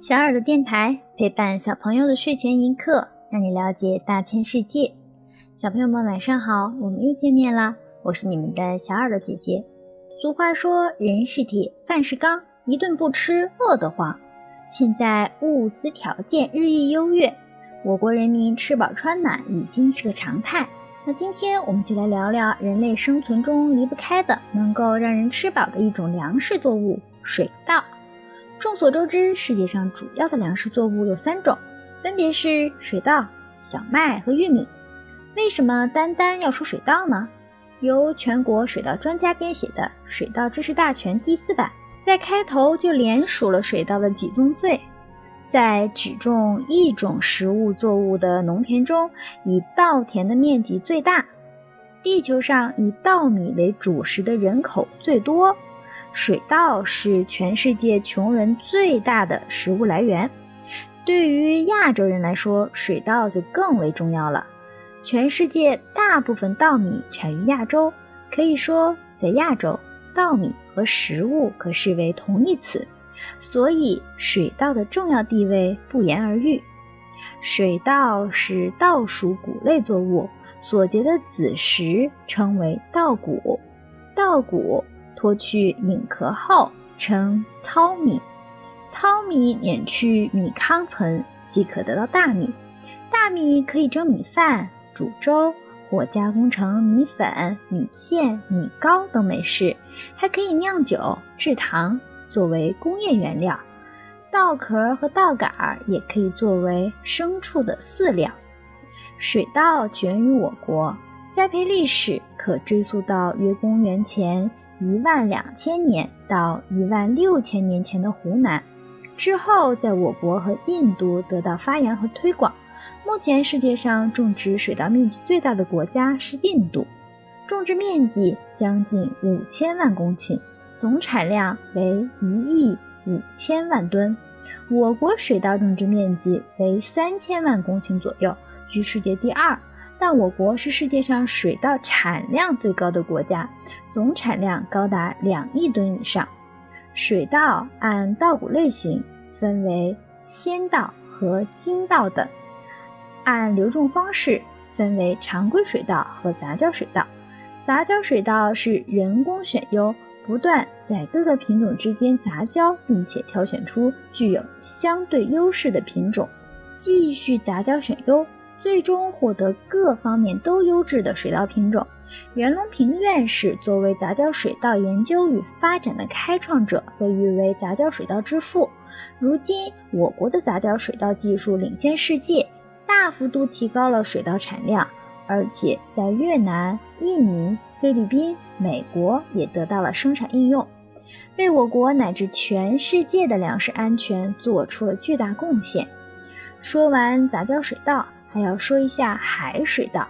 小耳朵电台陪伴小朋友的睡前一刻，让你了解大千世界。小朋友们晚上好，我们又见面啦！我是你们的小耳朵姐姐。俗话说，人是铁，饭是钢，一顿不吃饿得慌。现在物资条件日益优越，我国人民吃饱穿暖已经是个常态。那今天我们就来聊聊人类生存中离不开的、能够让人吃饱的一种粮食作物——水稻。众所周知，世界上主要的粮食作物有三种，分别是水稻、小麦和玉米。为什么单单要说水稻呢？由全国水稻专家编写的《水稻知识大全》第四版，在开头就连数了水稻的几宗罪。在只种一种食物作物的农田中，以稻田的面积最大，地球上以稻米为主食的人口最多。水稻是全世界穷人最大的食物来源，对于亚洲人来说，水稻就更为重要了。全世界大部分稻米产于亚洲，可以说在亚洲，稻米和食物可视为同义词，所以水稻的重要地位不言而喻。水稻是稻属谷类作物，所结的子实称为稻谷，稻谷。脱去引壳后称糙米，糙米碾去米糠层即可得到大米，大米可以蒸米饭、煮粥或加工成米粉、米线、米糕等美食，还可以酿酒、制糖作为工业原料。稻壳和稻杆也可以作为牲畜的饲料。水稻起源于我国，栽培历史可追溯到约公元前。一万两千年到一万六千年前的湖南，之后在我国和印度得到发扬和推广。目前世界上种植水稻面积最大的国家是印度，种植面积将近五千万公顷，总产量为一亿五千万吨。我国水稻种植面积为三千万公顷左右，居世界第二。但我国是世界上水稻产量最高的国家，总产量高达两亿吨以上。水稻按稻谷类型分为鲜稻和精稻等，按留种方式分为常规水稻和杂交水稻。杂交水稻是人工选优，不断在各个品种之间杂交，并且挑选出具有相对优势的品种，继续杂交选优。最终获得各方面都优质的水稻品种。袁隆平院士作为杂交水稻研究与发展的开创者，被誉为杂交水稻之父。如今，我国的杂交水稻技术领先世界，大幅度提高了水稻产量，而且在越南、印尼、菲律宾、美国也得到了生产应用，为我国乃至全世界的粮食安全做出了巨大贡献。说完杂交水稻。还要说一下海水稻。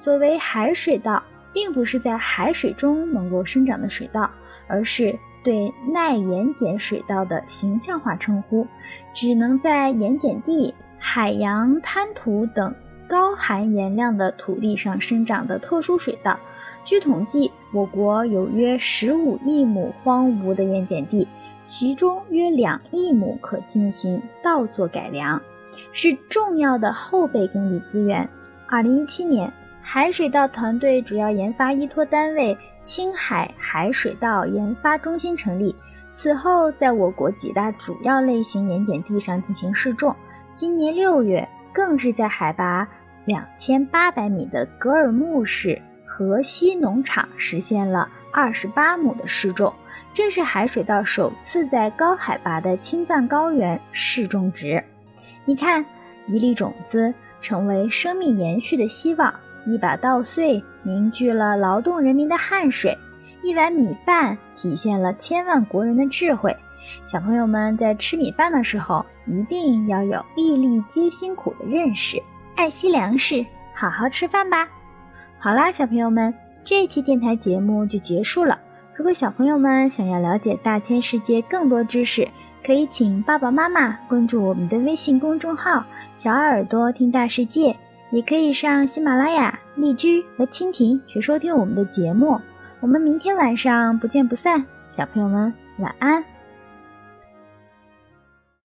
所谓海水稻，并不是在海水中能够生长的水稻，而是对耐盐碱水稻的形象化称呼，只能在盐碱地、海洋滩涂等高含盐量的土地上生长的特殊水稻。据统计，我国有约十五亿亩荒芜的盐碱地，其中约两亿亩可进行稻作改良。是重要的后备耕地资源。二零一七年，海水稻团队主要研发依托单位青海海水稻研发中心成立。此后，在我国几大主要类型盐碱地上进行试种。今年六月，更是在海拔两千八百米的格尔木市河西农场实现了二十八亩的试种，这是海水稻首次在高海拔的青藏高原试种植。你看，一粒种子成为生命延续的希望，一把稻穗凝聚了劳动人民的汗水，一碗米饭体现了千万国人的智慧。小朋友们在吃米饭的时候，一定要有粒粒皆辛苦的认识，爱惜粮食，好好吃饭吧。好啦，小朋友们，这期电台节目就结束了。如果小朋友们想要了解大千世界更多知识，可以请爸爸妈妈关注我们的微信公众号“小耳朵听大世界”，也可以上喜马拉雅、荔枝和蜻蜓去收听我们的节目。我们明天晚上不见不散，小朋友们晚安。